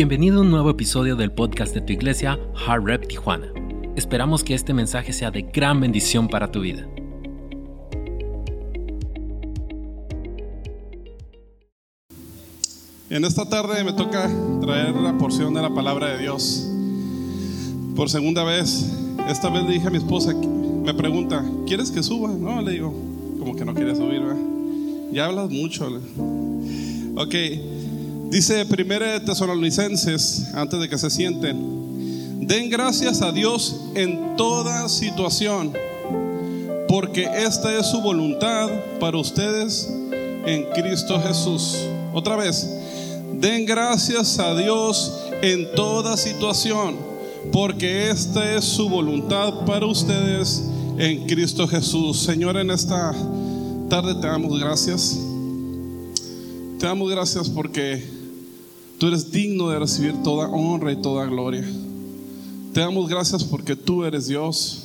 Bienvenido a un nuevo episodio del podcast de tu iglesia, Hard Rep Tijuana. Esperamos que este mensaje sea de gran bendición para tu vida. En esta tarde me toca traer la porción de la palabra de Dios. Por segunda vez, esta vez le dije a mi esposa, me pregunta, ¿quieres que suba? No, le digo, como que no quiere subir, ¿verdad? Ya hablas mucho. Ok, dice 1 Tesalonicenses, antes de que se sienten, den gracias a Dios en toda situación, porque esta es su voluntad para ustedes en Cristo Jesús. Otra vez, den gracias a Dios en toda situación, porque esta es su voluntad para ustedes en Cristo Jesús. Señor, en esta tarde te damos gracias. Te damos gracias porque tú eres digno de recibir toda honra y toda gloria. Te damos gracias porque tú eres Dios.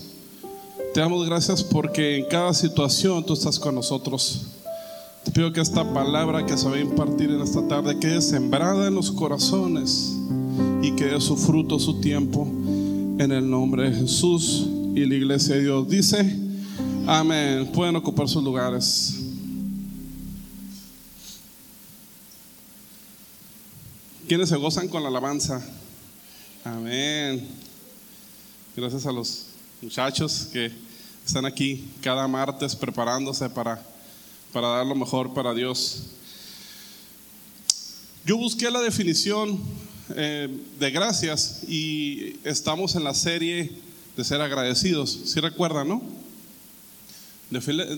Te damos gracias porque en cada situación tú estás con nosotros. Te pido que esta palabra que se va a impartir en esta tarde quede sembrada en los corazones y que dé su fruto, su tiempo, en el nombre de Jesús. Y la iglesia de Dios dice, amén. Pueden ocupar sus lugares. ¿Quiénes se gozan con la alabanza? Amén. Gracias a los muchachos que están aquí cada martes preparándose para, para dar lo mejor para Dios. Yo busqué la definición eh, de gracias y estamos en la serie de ser agradecidos. Si recuerdan, no?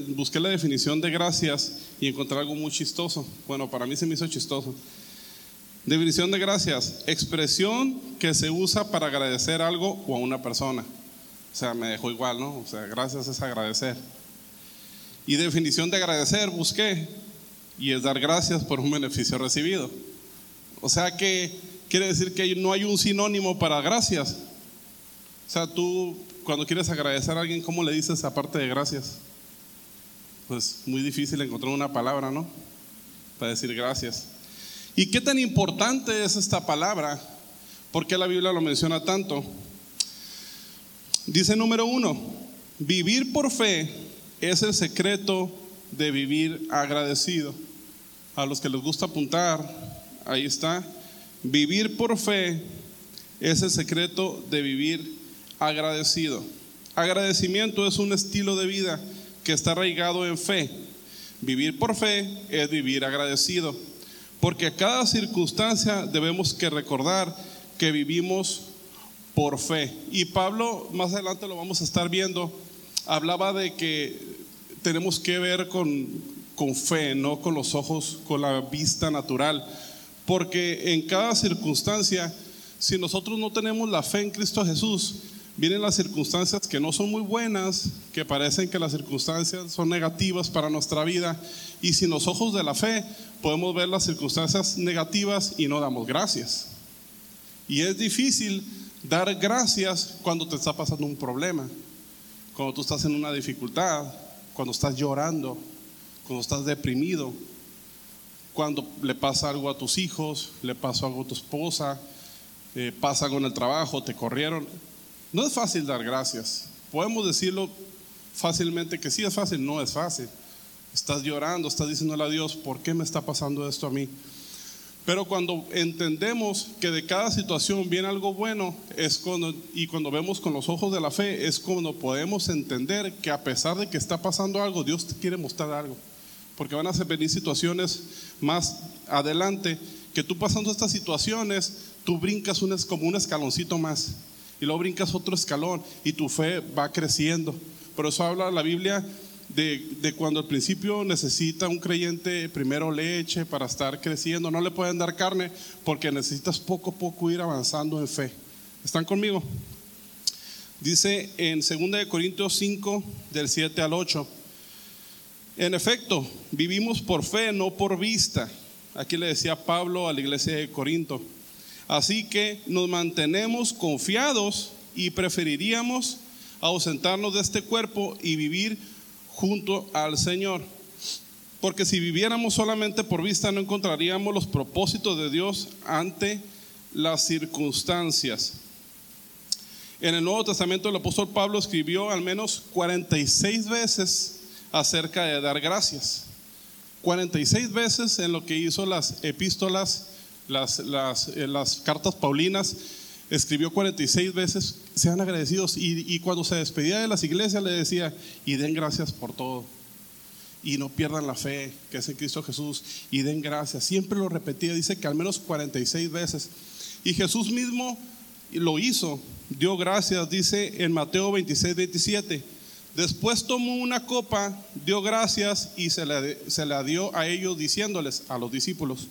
Busqué la definición de gracias y encontré algo muy chistoso. Bueno, para mí se me hizo chistoso. Definición de gracias, expresión que se usa para agradecer algo o a una persona. O sea, me dejó igual, ¿no? O sea, gracias es agradecer. Y definición de agradecer busqué y es dar gracias por un beneficio recibido. O sea que quiere decir que no hay un sinónimo para gracias. O sea, tú cuando quieres agradecer a alguien, ¿cómo le dices aparte de gracias? Pues muy difícil encontrar una palabra, ¿no? Para decir gracias. ¿Y qué tan importante es esta palabra? ¿Por qué la Biblia lo menciona tanto? Dice número uno, vivir por fe es el secreto de vivir agradecido. A los que les gusta apuntar, ahí está. Vivir por fe es el secreto de vivir agradecido. Agradecimiento es un estilo de vida que está arraigado en fe. Vivir por fe es vivir agradecido. Porque a cada circunstancia debemos que recordar que vivimos por fe. Y Pablo, más adelante lo vamos a estar viendo, hablaba de que tenemos que ver con, con fe, no con los ojos, con la vista natural. Porque en cada circunstancia, si nosotros no tenemos la fe en Cristo Jesús, vienen las circunstancias que no son muy buenas, que parecen que las circunstancias son negativas para nuestra vida. Y sin los ojos de la fe podemos ver las circunstancias negativas y no damos gracias. Y es difícil dar gracias cuando te está pasando un problema, cuando tú estás en una dificultad, cuando estás llorando, cuando estás deprimido, cuando le pasa algo a tus hijos, le pasa algo a tu esposa, eh, pasa algo en el trabajo, te corrieron. No es fácil dar gracias. Podemos decirlo fácilmente que sí es fácil, no es fácil. Estás llorando, estás diciéndole a Dios, ¿por qué me está pasando esto a mí? Pero cuando entendemos que de cada situación viene algo bueno, es cuando, y cuando vemos con los ojos de la fe, es cuando podemos entender que a pesar de que está pasando algo, Dios te quiere mostrar algo. Porque van a venir situaciones más adelante que tú pasando estas situaciones, tú brincas un, como un escaloncito más y luego brincas otro escalón y tu fe va creciendo. Por eso habla la Biblia de, cuando al principio necesita un creyente primero leche para estar creciendo. No le pueden dar carne porque necesitas poco a poco ir avanzando en fe. ¿Están conmigo? Dice en 2 Corintios 5, del 7 al 8. En efecto, vivimos por fe, no por vista. Aquí le decía Pablo a la iglesia de Corinto. Así que nos mantenemos confiados y preferiríamos ausentarnos de este cuerpo y vivir junto al Señor. Porque si viviéramos solamente por vista no encontraríamos los propósitos de Dios ante las circunstancias. En el Nuevo Testamento el apóstol Pablo escribió al menos 46 veces acerca de dar gracias. 46 veces en lo que hizo las epístolas, las, eh, las cartas paulinas, escribió 46 veces, sean agradecidos. Y, y, cuando se despedía de las iglesias le decía, y den gracias por todo. Y no pierdan la fe que es en Cristo Jesús. Y den gracias. Siempre lo repetía, dice que al menos 46 veces. Y Jesús mismo lo hizo dio gracias, dice en Mateo 26, 27. Después tomó una copa, dio gracias y se la, se la dio a ellos diciéndoles, a los discípulos,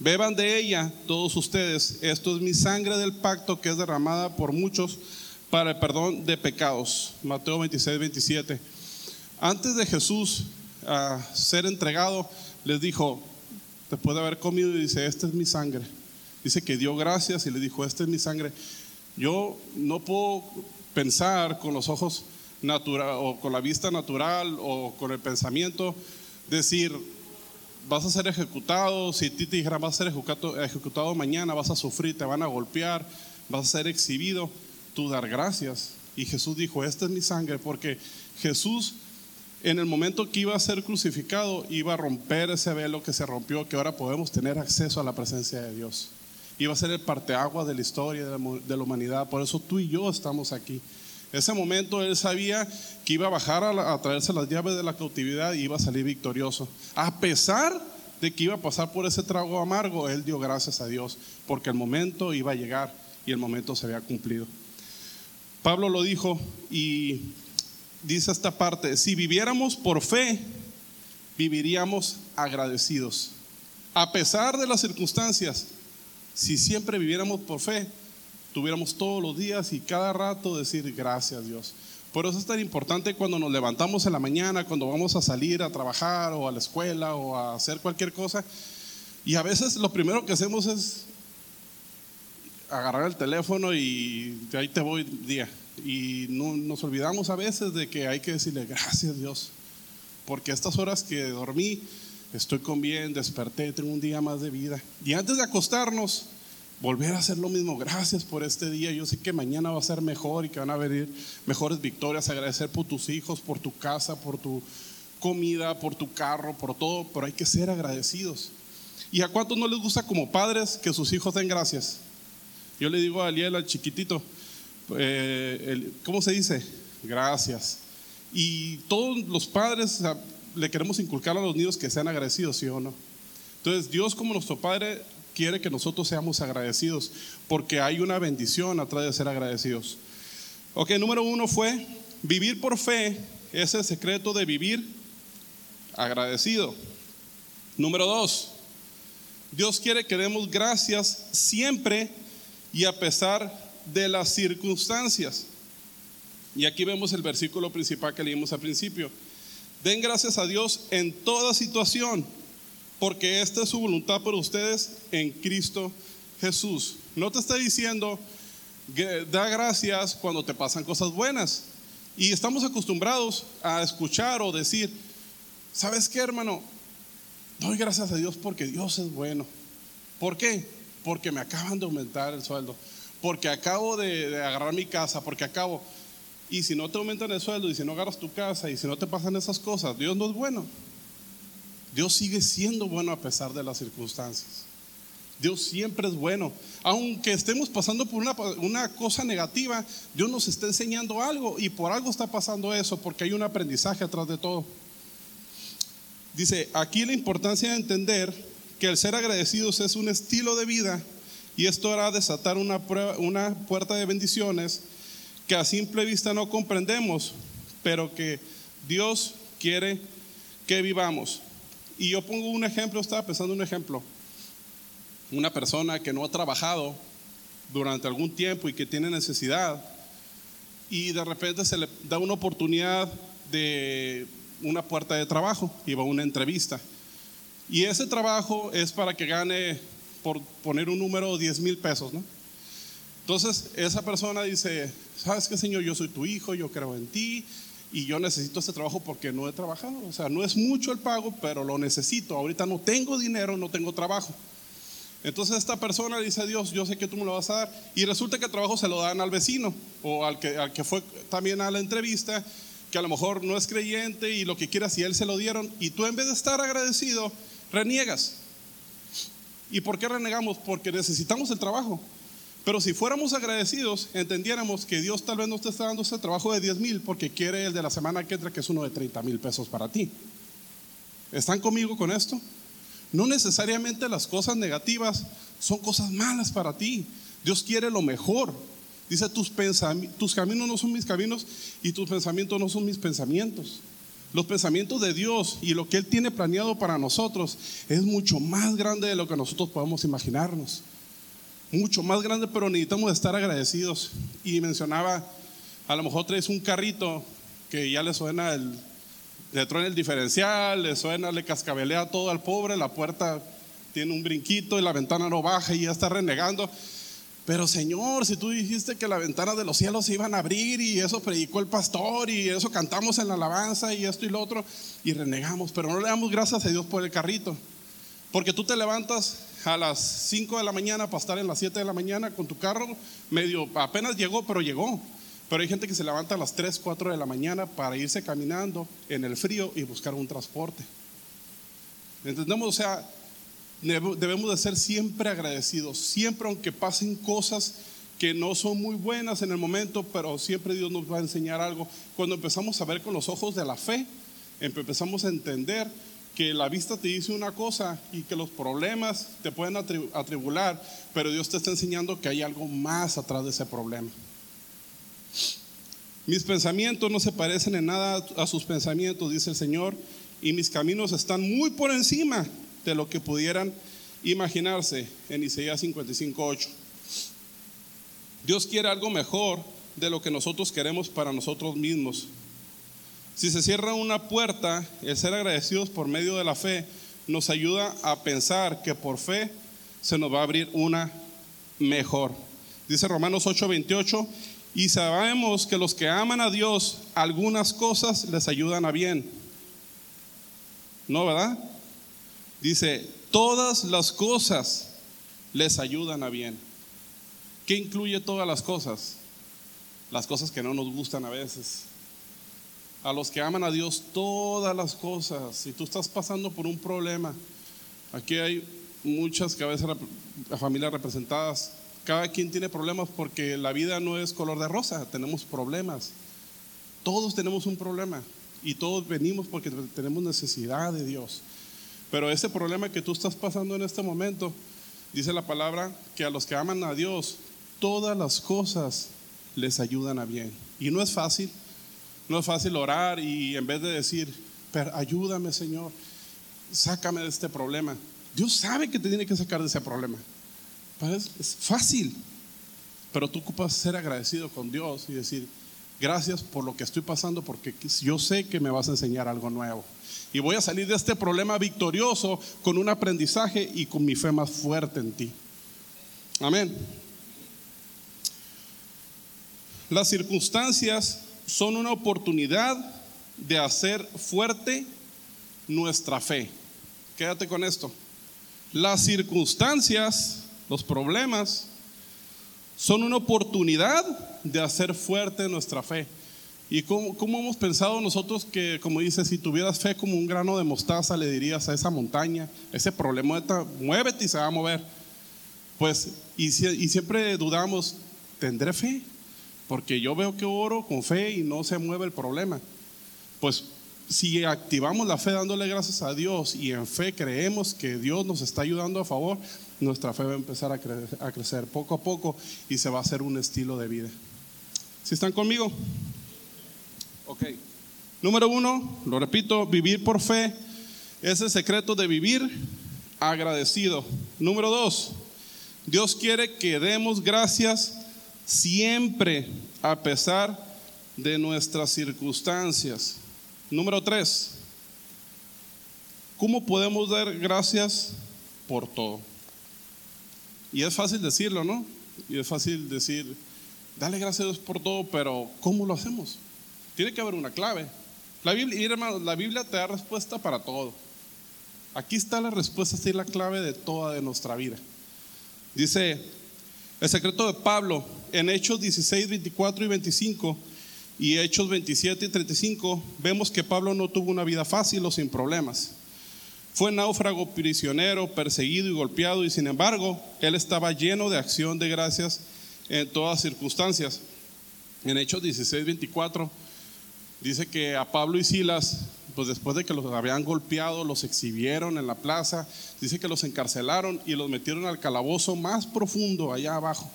beban de ella todos ustedes, esto es mi sangre del pacto que es derramada por muchos para el perdón de pecados. Mateo 26, 27. Antes de Jesús a ser entregado, les dijo, después de haber comido, dice, esta es mi sangre. Dice que dio gracias y le dijo, esta es mi sangre yo no puedo pensar con los ojos natural o con la vista natural o con el pensamiento decir vas a ser ejecutado, si ti te dijera vas a ser ejecutado, ejecutado mañana, vas a sufrir, te van a golpear, vas a ser exhibido, tú dar gracias. Y Jesús dijo, esta es mi sangre, porque Jesús en el momento que iba a ser crucificado iba a romper ese velo que se rompió, que ahora podemos tener acceso a la presencia de Dios iba a ser el parteaguas de la historia de la, humanidad. Por eso tú y yo estamos aquí. Ese momento él sabía que iba a bajar a, traerse las llaves de la cautividad y iba a salir victorioso. A pesar de que iba a pasar por ese trago amargo, él dio gracias a Dios, porque el momento iba a llegar y el momento se había cumplido. Pablo lo dijo y dice esta parte, si viviéramos por fe, viviríamos agradecidos. A pesar de las circunstancias, si siempre viviéramos por fe, tuviéramos todos los días y cada rato decir gracias Dios. Por eso es tan importante cuando nos levantamos en la mañana, cuando vamos a salir a trabajar o a la escuela o a hacer cualquier cosa. Y a veces lo primero que hacemos es agarrar el teléfono y ahí te voy día. Y no, nos olvidamos a veces de que hay que decirle gracias Dios. Porque estas horas que dormí, estoy con bien, desperté, tengo un día más de vida. Y antes de acostarnos, volver a hacer lo mismo. Gracias por este día. Yo sé que mañana va a ser mejor y que van a venir mejores victorias. Agradecer por tus hijos, por tu casa, por tu comida, por tu carro, por todo. Pero hay que ser agradecidos. ¿Y a cuántos no les gusta como padres que sus hijos den gracias? Yo le digo a Aliel, al chiquitito, eh, ¿cómo se dice? Gracias. Y todos los padres, le queremos inculcar a los niños que sean agradecidos, ¿sí o no? Entonces, Dios como nuestro Padre quiere que nosotros seamos agradecidos, porque hay una bendición atrás de ser agradecidos. Ok, número uno fue vivir por fe, es el secreto de vivir agradecido. Número dos, Dios quiere que demos gracias siempre y a pesar de las circunstancias. Y aquí vemos el versículo principal que leímos al principio. Den gracias a Dios en toda situación, porque esta es su voluntad por ustedes en Cristo Jesús. No te está diciendo, da gracias cuando te pasan cosas buenas. Y estamos acostumbrados a escuchar o decir, ¿sabes qué, hermano? Doy gracias a Dios porque Dios es bueno. ¿Por qué? Porque me acaban de aumentar el sueldo, porque acabo de, de agarrar mi casa, porque acabo... Y si no te aumentan el sueldo y si no agarras tu casa y si no te pasan esas cosas, Dios no es bueno. Dios sigue siendo bueno a pesar de las circunstancias. Dios siempre es bueno. Aunque estemos pasando por una, cosa negativa, Dios nos está enseñando algo y por algo está pasando eso, porque hay un aprendizaje atrás de todo. Dice, aquí la importancia de entender que el ser agradecidos es un estilo de vida y esto hará desatar una puerta de bendiciones que a simple vista no comprendemos, pero que Dios quiere que vivamos. Y yo pongo un ejemplo, estaba pensando un ejemplo. Una persona que no ha trabajado durante algún tiempo y que tiene necesidad y de repente se le da una oportunidad de una puerta de trabajo y va a una entrevista. Y ese trabajo es para que gane, por poner un número, 10 mil pesos, ¿no? Entonces, esa persona dice, ¿sabes qué, Señor? Yo soy tu hijo, yo creo en ti y yo necesito este trabajo porque no he trabajado. O sea, no es mucho el pago, pero lo necesito. Ahorita no tengo dinero, no tengo trabajo. Entonces esta persona dice Dios, yo sé que tú me lo vas a dar. Y resulta que el trabajo se lo dan al vecino o al que, al que fue también a la entrevista, que a lo mejor no es creyente y lo que quiera, si él se lo dieron. Y tú en vez de estar agradecido, reniegas. ¿Y por qué renegamos? Porque necesitamos el trabajo. Pero si fuéramos agradecidos, entendiéramos que Dios tal vez no te está dando ese trabajo de 10 mil porque quiere el de la semana que entra, que es uno de 30 mil pesos para ti. ¿Están conmigo con esto? No necesariamente las cosas negativas son cosas malas para ti. Dios quiere lo mejor. Dice, tus, tus caminos no son mis caminos y tus pensamientos no son mis pensamientos. Los pensamientos de Dios y lo que Él tiene planeado para nosotros es mucho más grande de lo que nosotros podemos imaginarnos. Mucho más grande, pero necesitamos estar agradecidos. Y mencionaba, a lo mejor traes un carrito que ya le suena el, le truena el diferencial, le suena, le cascabelea todo al pobre, la puerta tiene un brinquito y la ventana no baja y ya está renegando. Pero Señor, si tú dijiste que la ventana de los cielos se iban a abrir y eso predicó el pastor y eso cantamos en la alabanza y esto y lo otro y renegamos, pero no le damos gracias a Dios por el carrito. Porque tú te levantas a las 5 de la mañana para estar en las 7 de la mañana con tu carro, medio, apenas llegó, pero llegó. Pero hay gente que se levanta a las 3, 4 de la mañana para irse caminando en el frío y buscar un transporte. ¿Entendemos? O sea, debemos de ser siempre agradecidos, siempre aunque pasen cosas que no son muy buenas en el momento, pero siempre Dios nos va a enseñar algo. Cuando empezamos a ver con los ojos de la fe, empezamos a entender que la vista te dice una cosa y que los problemas te pueden atribular, pero Dios te está enseñando que hay algo más atrás de ese problema. Mis pensamientos no se parecen en nada a sus pensamientos, dice el Señor, y mis caminos están muy por encima de lo que pudieran imaginarse en Isaías 55.8. Dios quiere algo mejor de lo que nosotros queremos para nosotros mismos. Si se cierra una puerta, el ser agradecidos por medio de la fe nos ayuda a pensar que por fe se nos va a abrir una mejor. Dice Romanos 8:28, y sabemos que los que aman a Dios, algunas cosas les ayudan a bien. ¿No, verdad? Dice, todas las cosas les ayudan a bien. ¿Qué incluye todas las cosas? Las cosas que no nos gustan a veces. A los que aman a Dios, todas las cosas. Si tú estás pasando por un problema, aquí hay muchas cabezas, familias representadas cada quien tiene problemas porque la vida no es color de rosa, tenemos problemas. Todos tenemos un problema y todos venimos porque tenemos necesidad de Dios. Pero ese problema que tú estás pasando en este momento, dice la palabra que a los que aman a Dios, todas las cosas les ayudan a bien. Y no es fácil, no es fácil orar y en vez de decir, pero ayúdame Señor, sácame de este problema. Dios sabe que te tiene que sacar de ese problema. Es fácil, pero tú ocupas ser agradecido con Dios y decir, gracias por lo que estoy pasando porque yo sé que me vas a enseñar algo nuevo. Y voy a salir de este problema victorioso con un aprendizaje y con mi fe más fuerte en ti. Amén. Las circunstancias son una oportunidad de hacer fuerte nuestra fe. Quédate con esto. Las circunstancias los problemas son una oportunidad de hacer fuerte nuestra fe. ¿Y cómo, hemos pensado nosotros que, como dice, si tuvieras fe como un grano de mostaza, le dirías a esa montaña, ese problema, muévete y se va a mover? Pues, y, y siempre dudamos, ¿tendré fe? Porque yo veo que oro con fe y no se mueve el problema. Pues si activamos la fe dándole gracias a Dios y en fe creemos que Dios nos está ayudando a favor, nuestra fe va a empezar a, crecer poco a poco y se va a hacer un estilo de vida. ¿Si están conmigo? Ok. Número uno, lo repito, vivir por fe es el secreto de vivir agradecido. Número dos, Dios quiere que demos gracias siempre a pesar de nuestras circunstancias. Número tres, ¿cómo podemos dar gracias por todo? Y es fácil decirlo, ¿no? Y es fácil decir, dale gracias a Dios por todo, pero ¿cómo lo hacemos? Tiene que haber una clave. La Biblia, la Biblia te da respuesta para todo. Aquí está la respuesta, esta es la clave de toda de nuestra vida. Dice, el secreto de Pablo en Hechos 16, 24 y 25 y Hechos 27 y 35, vemos que Pablo no tuvo una vida fácil o sin problemas. Fue náufrago, prisionero, perseguido y golpeado, y sin embargo, él estaba lleno de acción de gracias en todas circunstancias. En Hechos 16, 24, dice que a Pablo y Silas, pues después de que los habían golpeado, los exhibieron en la plaza, dice que los encarcelaron y los metieron al calabozo más profundo, allá abajo,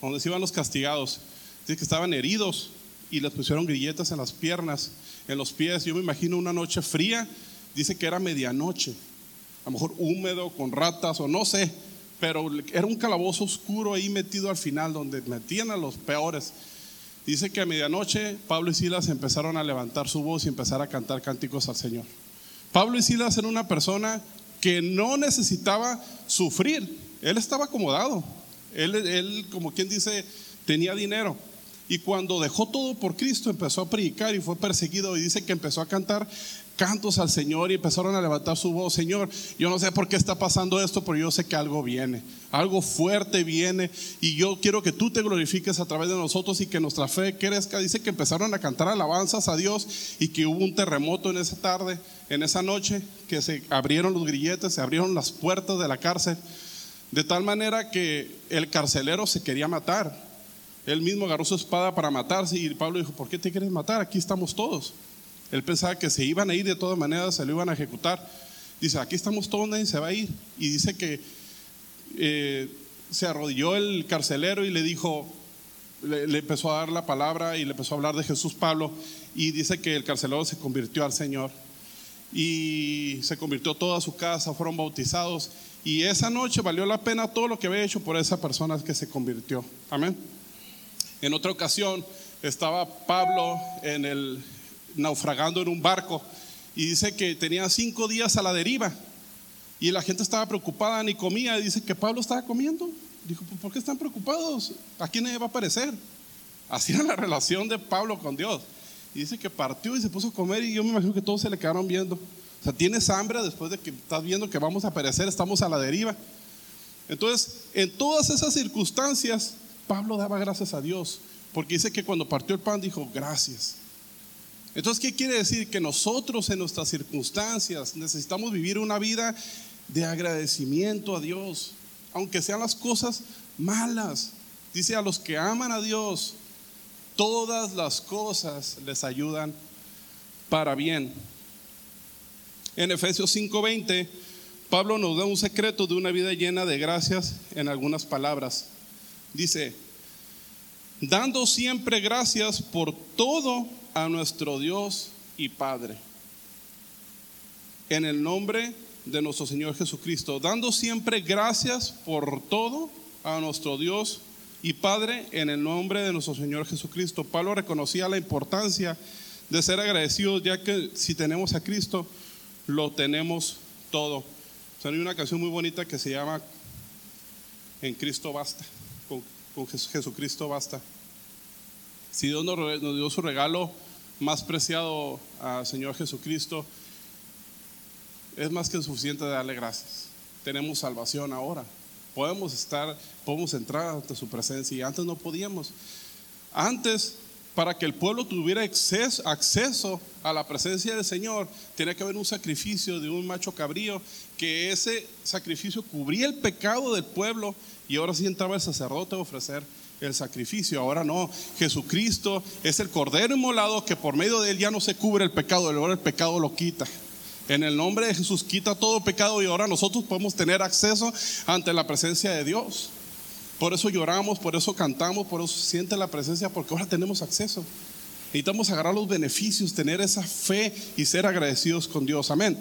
donde se iban los castigados. Dice que estaban heridos y les pusieron grilletas en las piernas, en los pies. Yo me imagino una noche fría dice que era medianoche, a lo mejor húmedo, con ratas o no sé, pero era un calabozo oscuro ahí metido al final donde metían a los peores. Dice que a medianoche Pablo y Silas empezaron a levantar su voz y empezar a cantar cánticos al Señor. Pablo y Silas eran una persona que no necesitaba sufrir, él estaba acomodado, él, él como quien dice, tenía dinero. Y cuando dejó todo por Cristo, empezó a predicar y fue perseguido. Y dice que empezó a cantar cantos al Señor y empezaron a levantar su voz, Señor, yo no sé por qué está pasando esto, pero yo sé que algo viene, algo fuerte viene. Y yo quiero que tú te glorifiques a través de nosotros y que nuestra fe crezca. Dice que empezaron a cantar alabanzas a Dios y que hubo un terremoto en esa tarde, en esa noche, que se abrieron los grilletes, se abrieron las puertas de la cárcel, de tal manera que el carcelero se quería matar. Él mismo agarró su espada para matarse y Pablo dijo, ¿por qué te quieres matar? Aquí estamos todos. Él pensaba que se iban a ir de todas maneras, se lo iban a ejecutar. Dice, aquí estamos todos, nadie se va a ir. Y dice que eh, se arrodilló el carcelero y le dijo, le, empezó a dar la palabra y le empezó a hablar de Jesús Pablo. Y dice que el carcelero se convirtió al Señor. Y se convirtió toda su casa, fueron bautizados. Y esa noche valió la pena todo lo que había hecho por esa persona que se convirtió. Amén. En otra ocasión estaba Pablo en el, naufragando en un barco y dice que tenía cinco días a la deriva y la gente estaba preocupada, ni comía, y dice que Pablo estaba comiendo. Dijo, ¿por qué están preocupados? ¿A quién va a aparecer? Así era la relación de Pablo con Dios. Y dice que partió y se puso a comer y yo me imagino que todos se le quedaron viendo. O sea, tienes hambre después de que estás viendo que vamos a perecer, estamos a la deriva. Entonces, en todas esas circunstancias, Pablo daba gracias a Dios, porque dice que cuando partió el pan dijo, gracias. Entonces, ¿qué quiere decir? Que nosotros en nuestras circunstancias necesitamos vivir una vida de agradecimiento a Dios, aunque sean las cosas malas. Dice a los que aman a Dios, todas las cosas les ayudan para bien. En Efesios 5:20, Pablo nos da un secreto de una vida llena de gracias en algunas palabras. Dice, dando siempre gracias por todo a nuestro Dios y Padre. En el nombre de nuestro Señor Jesucristo, dando siempre gracias por todo a nuestro Dios y Padre en el nombre de nuestro Señor Jesucristo. Pablo reconocía la importancia de ser agradecidos, ya que si tenemos a Cristo, lo tenemos todo. hay una canción muy bonita que se llama En Cristo basta, con, con Jesucristo basta. Si Dios nos, dio su regalo más preciado al Señor Jesucristo, es más que suficiente de darle gracias. Tenemos salvación ahora. Podemos estar, podemos entrar ante su presencia y antes no podíamos. Antes, para que el pueblo tuviera acceso, a la presencia del Señor, tenía que haber un sacrificio de un macho cabrío, que ese sacrificio cubría el pecado del pueblo y ahora sí entraba el sacerdote a ofrecer el sacrificio. Ahora no, Jesucristo es el Cordero inmolado que por medio de él ya no se cubre el pecado, el pecado lo quita. En el nombre de Jesús quita todo pecado y ahora nosotros podemos tener acceso ante la presencia de Dios. Por eso lloramos, por eso cantamos, por eso siente la presencia, porque ahora tenemos acceso. Necesitamos agarrar los beneficios, tener esa fe y ser agradecidos con Dios. Amén.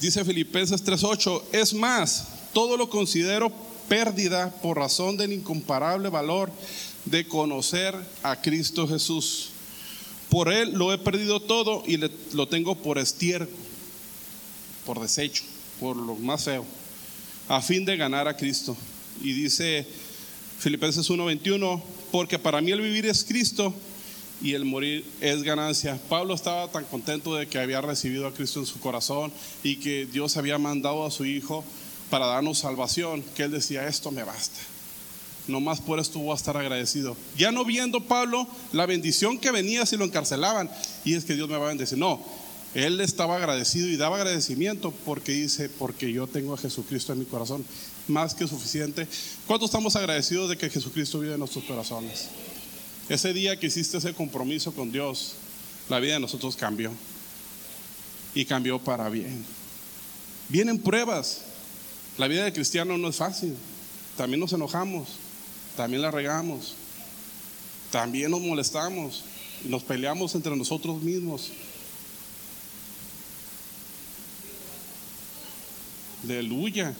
Dice Filipenses 3:8, es más, todo lo considero pérdida por razón del incomparable valor de conocer a Cristo Jesús. Por Él lo he perdido todo y lo tengo por estiércol, por desecho, por lo más feo, a fin de ganar a Cristo. Y dice Filipenses 1:21, porque para mí el vivir es Cristo y el morir es ganancia. Pablo estaba tan contento de que había recibido a Cristo en su corazón y que Dios había mandado a su Hijo para darnos salvación, que él decía, esto me basta. No más por esto voy a estar agradecido. Ya no viendo Pablo la bendición que venía si lo encarcelaban, y es que Dios me va a bendecir. No, él estaba agradecido y daba agradecimiento porque dice, porque yo tengo a Jesucristo en mi corazón, más que suficiente. ¿Cuántos estamos agradecidos de que Jesucristo vive en nuestros corazones? Ese día que hiciste ese compromiso con Dios, la vida de nosotros cambió. Y cambió para bien. Vienen pruebas. La vida de cristiano no es fácil. También nos enojamos, también la regamos, también nos molestamos, nos peleamos entre nosotros mismos. Aleluya.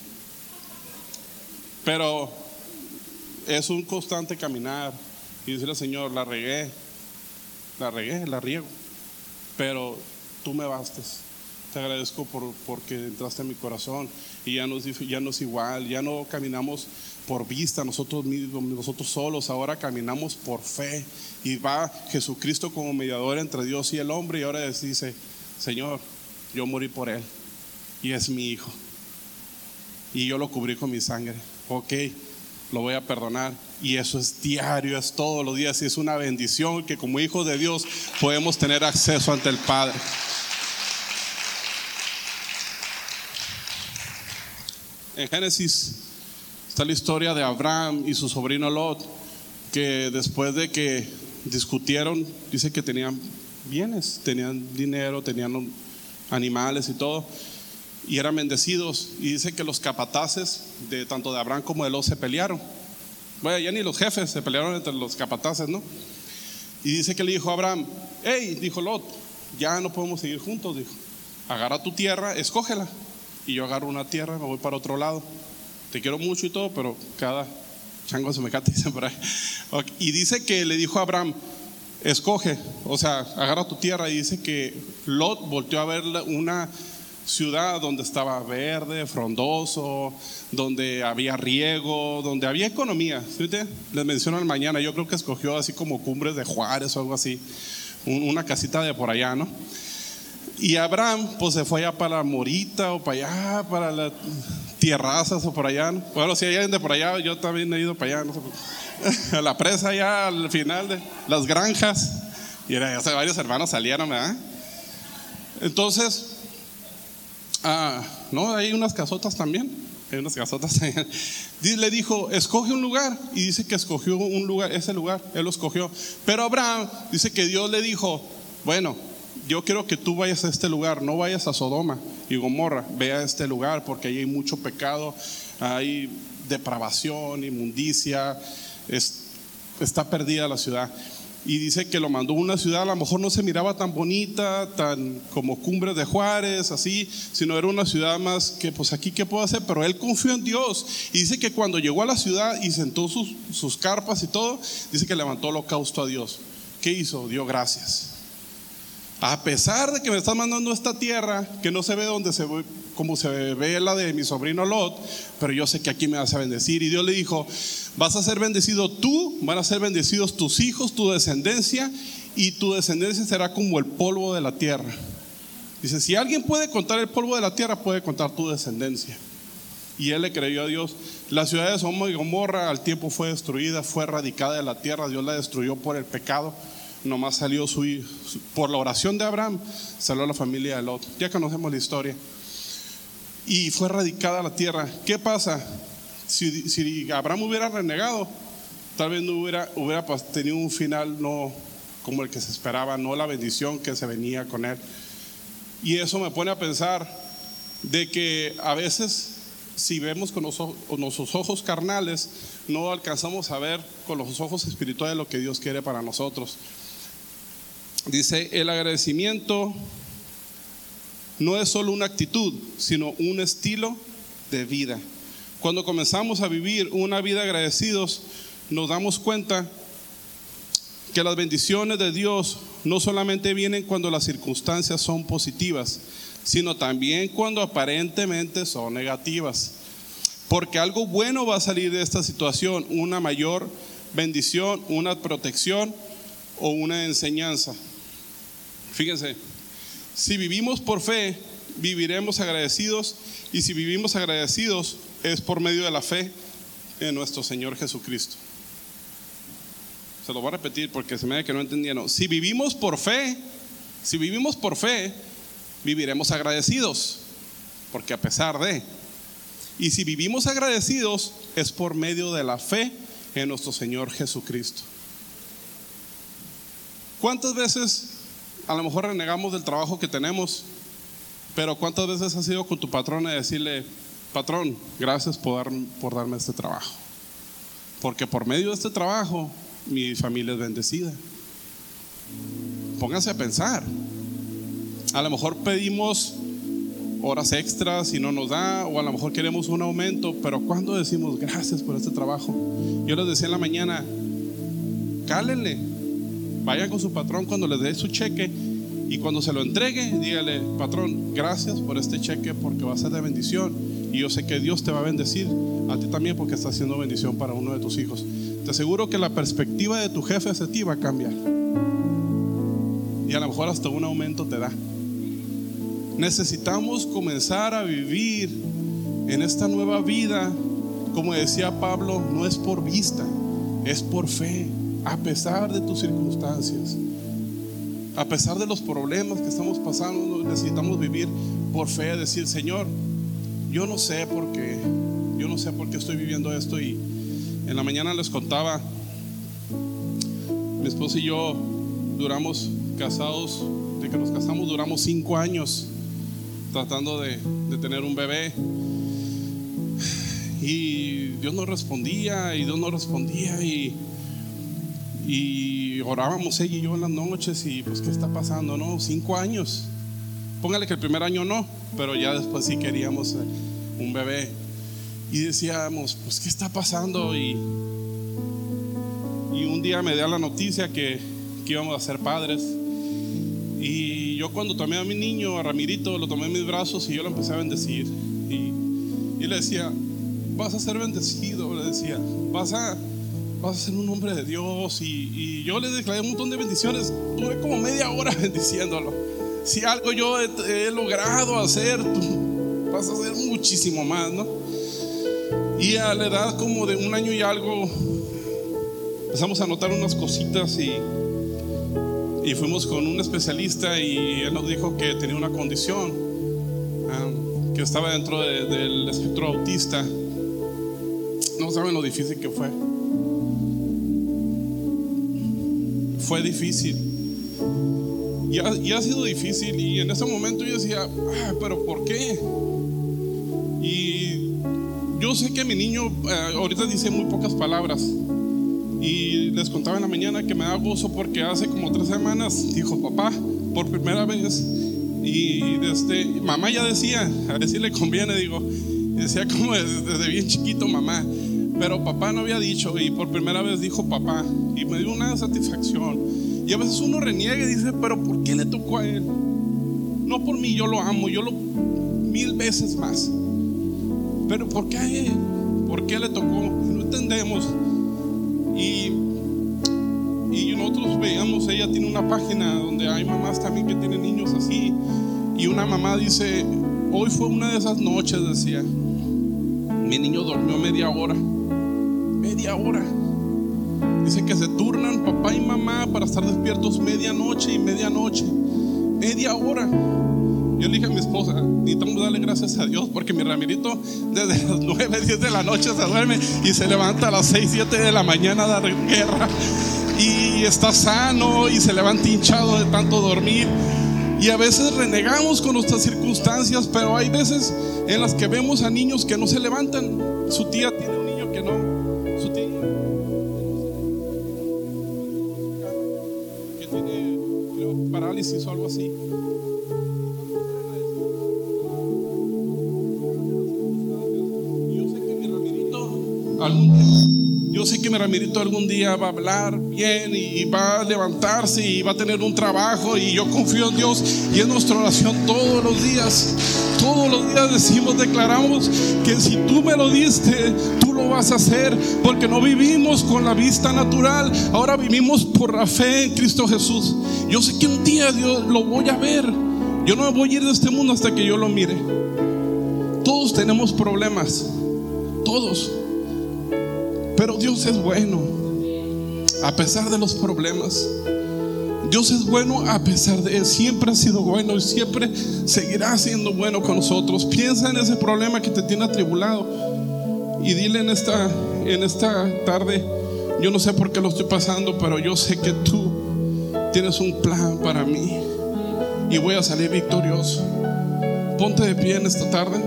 Pero es un constante caminar. Y decirle Señor, la regué, la regué, la riego, pero tú me bastas. Te agradezco por, porque entraste en mi corazón. Y ya no, ya no es igual, ya no caminamos por vista nosotros mismos, nosotros solos, ahora caminamos por fe. Y va Jesucristo como mediador entre Dios y el hombre. Y ahora dice, Señor, yo morí por él. Y es mi hijo y yo lo cubrí con mi sangre. Ok, lo voy a perdonar. Y eso es diario, es todos los días y es una bendición que como hijos de Dios podemos tener acceso ante el Padre. En Génesis está la historia de Abraham y su sobrino Lot, que después de que discutieron, dice que tenían bienes, tenían dinero, tenían animales y todo y eran bendecidos. Y dice que los capataces, de tanto de Abraham como de Lot, se pelearon. Bueno, ya ni los jefes se pelearon entre los capataces, ¿no? Y dice que le dijo a Abraham, hey, dijo Lot, ya no podemos seguir juntos, dijo. Agarra tu tierra, escógela. Y yo agarro una tierra, me voy para otro lado. Te quiero mucho y todo, pero cada chango se me cata, dicen por ahí. Y dice que le dijo a Abraham, escoge, o sea, agarra tu tierra. Y dice que Lot volteó a ver una ciudad donde estaba verde, frondoso, donde había riego, donde había economía. ¿Sí Les menciono al mañana, yo creo que escogió así como cumbres de Juárez o algo así, una casita de por allá, ¿no? Y Abraham, pues se fue allá para Morita o para allá, para las tierrazas o por allá. Bueno, si hay alguien de por allá, yo también he ido para allá, no a la presa allá al final de las granjas. Y era, varios hermanos salieron, ¿verdad? Entonces, Ah, no, hay unas casotas también. Hay unas casotas. Le dijo, escoge un lugar. Y dice que escogió un lugar, ese lugar, él lo escogió. Pero Abraham dice que Dios le dijo, bueno, yo quiero que tú vayas a este lugar, no vayas a Sodoma y Gomorra, ve a este lugar porque ahí hay mucho pecado, hay depravación, inmundicia, está perdida la ciudad y dice que lo mandó a una ciudad, a lo mejor no se miraba tan bonita, tan como Cumbres de Juárez, así, sino era una ciudad más que, pues aquí, ¿qué puedo hacer? Pero él confió en Dios y dice que cuando llegó a la ciudad y sentó sus, sus carpas y todo, dice que levantó holocausto a Dios. ¿Qué hizo? Dio gracias. A pesar de que me estás mandando esta tierra, que no se ve donde se como se ve la de mi sobrino Lot, pero yo sé que aquí me vas a bendecir. Y Dios le dijo, vas a ser bendecido tú, van a ser bendecidos tus hijos, tu descendencia, y tu descendencia será como el polvo de la tierra. Dice, si alguien puede contar el polvo de la tierra, puede contar tu descendencia. Y él le creyó a Dios. La ciudad de Sodoma y Gomorra al tiempo fue destruida, fue erradicada de la tierra, Dios la destruyó por el pecado nomás salió su, por la oración de Abraham, salió la familia de Lot. Ya conocemos la historia. Y fue erradicada la tierra. ¿Qué pasa? Si, Abraham hubiera renegado, tal vez no hubiera, hubiera tenido un final no como el que se esperaba, no la bendición que se venía con él. Y eso me pone a pensar de que a veces si vemos con, con nuestros ojos carnales, no alcanzamos a ver con los ojos espirituales lo que Dios quiere para nosotros. Dice, el agradecimiento no es solo una actitud, sino un estilo de vida. Cuando comenzamos a vivir una vida agradecidos, nos damos cuenta que las bendiciones de Dios no solamente vienen cuando las circunstancias son positivas, sino también cuando aparentemente son negativas. Porque algo bueno va a salir de esta situación, una mayor bendición, una protección o una enseñanza. Fíjense, si vivimos por fe, viviremos agradecidos y si vivimos agradecidos es por medio de la fe en nuestro Señor Jesucristo. Se lo voy a repetir porque se me ve que no entendieron. Si vivimos por fe, si vivimos por fe, viviremos agradecidos, porque a pesar de, y si vivimos agradecidos es por medio de la fe en nuestro Señor Jesucristo. ¿Cuántas veces a lo mejor renegamos del trabajo que tenemos, pero cuántas veces has ido con tu patrón a decirle, patrón, gracias por, por darme este trabajo? Porque por medio de este trabajo mi familia es bendecida. Pónganse a pensar. A lo mejor pedimos horas extras y no nos da, o a lo mejor queremos un aumento, pero cuando decimos gracias por este trabajo? Yo les decía en la mañana, cálenle, vayan con su patrón cuando les dé su cheque y cuando se lo entregue, dígale, patrón, gracias por este cheque porque va a ser de bendición. Y yo sé que Dios te va a bendecir a ti también porque está haciendo bendición para uno de tus hijos. Te aseguro que la perspectiva de tu jefe hacia ti va a cambiar. Y a lo mejor hasta un aumento te da. Necesitamos comenzar a vivir en esta nueva vida, como decía Pablo, no es por vista, es por fe, a pesar de tus circunstancias. A pesar de los problemas que estamos pasando, necesitamos vivir por fe, decir, Señor, yo no sé por qué, yo no sé por qué estoy viviendo esto y en la mañana les contaba, mi esposa y yo duramos casados, de que nos casamos duramos cinco años tratando de, tener un bebé. Y Dios no respondía, y Dios no respondía, y, y orábamos ella y yo en las noches, y pues, ¿qué está pasando? No, cinco años. Póngale que el primer año no, pero ya después sí queríamos eh, un bebé. Y decíamos, pues, ¿qué está pasando? Y, y un día me da la noticia que, que íbamos a ser padres. Y yo cuando tomé a mi niño, a Ramirito, lo tomé en mis brazos y yo lo empecé a bendecir. Y, y le decía, vas a ser bendecido, le decía, vas a, vas a ser un hombre de Dios. Y, y yo le declaré un montón de bendiciones. Tuve como media hora bendiciéndolo. Si algo yo he, he logrado hacer, tú vas a hacer muchísimo más, ¿no? Y a la edad como de un año y algo, empezamos a notar unas cositas y, y fuimos con un especialista y él nos dijo que tenía una condición, um, que estaba dentro de, del espectro autista. No saben lo difícil que fue. Fue difícil. Y ha, sido difícil y en ese momento yo decía, ah, pero ¿por qué? Y yo sé que mi niño eh, ahorita dice muy pocas palabras. Y les contaba en la mañana que me da gozo porque hace como tres semanas dijo papá por primera vez. Y desde, mamá ya decía, a ver si le conviene, digo, decía como desde, desde bien chiquito mamá. Pero papá no había dicho y por primera vez dijo papá. Y me dio una satisfacción. Y a veces uno reniega y dice, pero ¿por qué le tocó a él? No por mí, yo lo amo, yo lo mil veces más. Pero ¿por qué a él? ¿Por qué le tocó? No entendemos. Y, y nosotros veíamos, ella tiene una página donde hay mamás también que tienen niños así. Y una mamá dice, hoy fue una de esas noches, decía, mi niño durmió media hora. Media hora. Dice que se turnan papá y mamá para estar despiertos medianoche y medianoche. Media hora. Yo le dije a mi esposa, necesitamos darle gracias a Dios porque mi Ramirito desde las 9, 10 de la noche se duerme y se levanta a las 6, 7 de la mañana a dar guerra. Y está sano y se levanta hinchado de tanto dormir. Y a veces renegamos con nuestras circunstancias, pero hay veces en las que vemos a niños que no se levantan. Su tía creo, parálisis o algo así. Yo sé que mi Ramirito algún, yo sé que mi Ramirito algún día va a hablar bien y va a levantarse y va a tener un trabajo y yo confío en Dios y en nuestra oración todos los días. Todos los días decimos, declaramos que si tú me lo diste, tú lo vas a hacer porque no vivimos con la vista natural, ahora vivimos por la fe en Cristo Jesús. Yo sé que un día Dios lo voy a ver Yo no me voy a ir de este mundo hasta que yo lo mire. Todos tenemos problemas, todos. Pero Dios es bueno, a pesar de los problemas. Dios es bueno a pesar de Él. Siempre ha sido bueno y siempre seguirá siendo bueno con nosotros. Piensa en ese problema que te tiene atribulado y dile en esta, en esta tarde, yo no sé por qué lo estoy pasando, pero yo sé que tú tienes un plan para mí y voy a salir victorioso. Ponte de pie en esta tarde.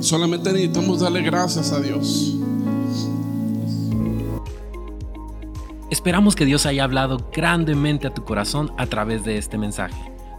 Solamente necesitamos darle gracias a Dios. Esperamos que Dios haya hablado grandemente a tu corazón a través de este mensaje.